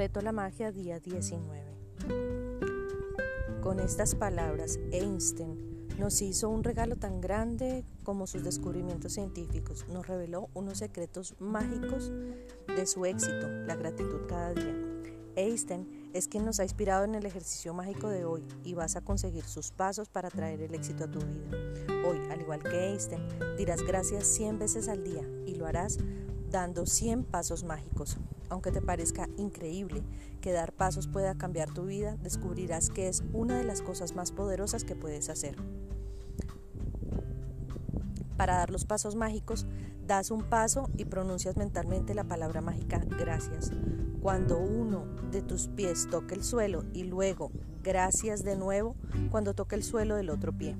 Reto la magia día 19. Con estas palabras, Einstein nos hizo un regalo tan grande como sus descubrimientos científicos. Nos reveló unos secretos mágicos de su éxito, la gratitud cada día. Einstein es quien nos ha inspirado en el ejercicio mágico de hoy y vas a conseguir sus pasos para traer el éxito a tu vida. Hoy, al igual que Einstein, dirás gracias 100 veces al día y lo harás dando 100 pasos mágicos. Aunque te parezca increíble que dar pasos pueda cambiar tu vida, descubrirás que es una de las cosas más poderosas que puedes hacer. Para dar los pasos mágicos, das un paso y pronuncias mentalmente la palabra mágica gracias. Cuando uno de tus pies toque el suelo y luego gracias de nuevo cuando toque el suelo del otro pie.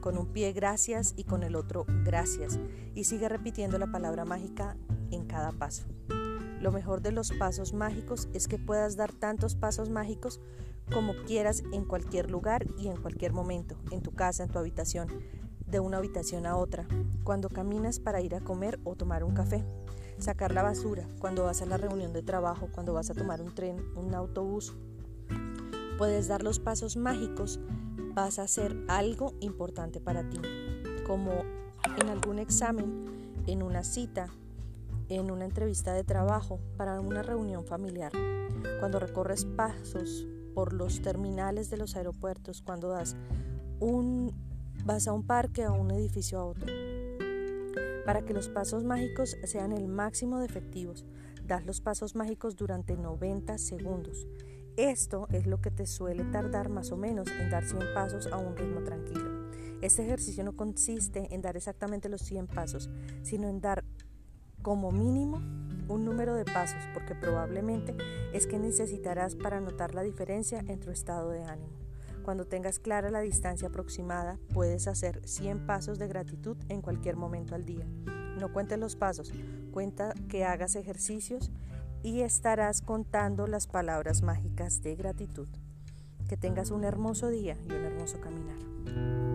Con un pie gracias y con el otro gracias. Y sigue repitiendo la palabra mágica en cada paso. Lo mejor de los pasos mágicos es que puedas dar tantos pasos mágicos como quieras en cualquier lugar y en cualquier momento, en tu casa, en tu habitación, de una habitación a otra, cuando caminas para ir a comer o tomar un café, sacar la basura, cuando vas a la reunión de trabajo, cuando vas a tomar un tren, un autobús. Puedes dar los pasos mágicos, vas a hacer algo importante para ti, como en algún examen, en una cita, en una entrevista de trabajo, para una reunión familiar, cuando recorres pasos por los terminales de los aeropuertos, cuando das un, vas a un parque a un edificio a otro. Para que los pasos mágicos sean el máximo de efectivos, das los pasos mágicos durante 90 segundos. Esto es lo que te suele tardar más o menos en dar 100 pasos a un ritmo tranquilo. Este ejercicio no consiste en dar exactamente los 100 pasos, sino en dar como mínimo un número de pasos porque probablemente es que necesitarás para notar la diferencia en tu estado de ánimo. Cuando tengas clara la distancia aproximada, puedes hacer 100 pasos de gratitud en cualquier momento al día. No cuentes los pasos, cuenta que hagas ejercicios y estarás contando las palabras mágicas de gratitud. Que tengas un hermoso día y un hermoso caminar.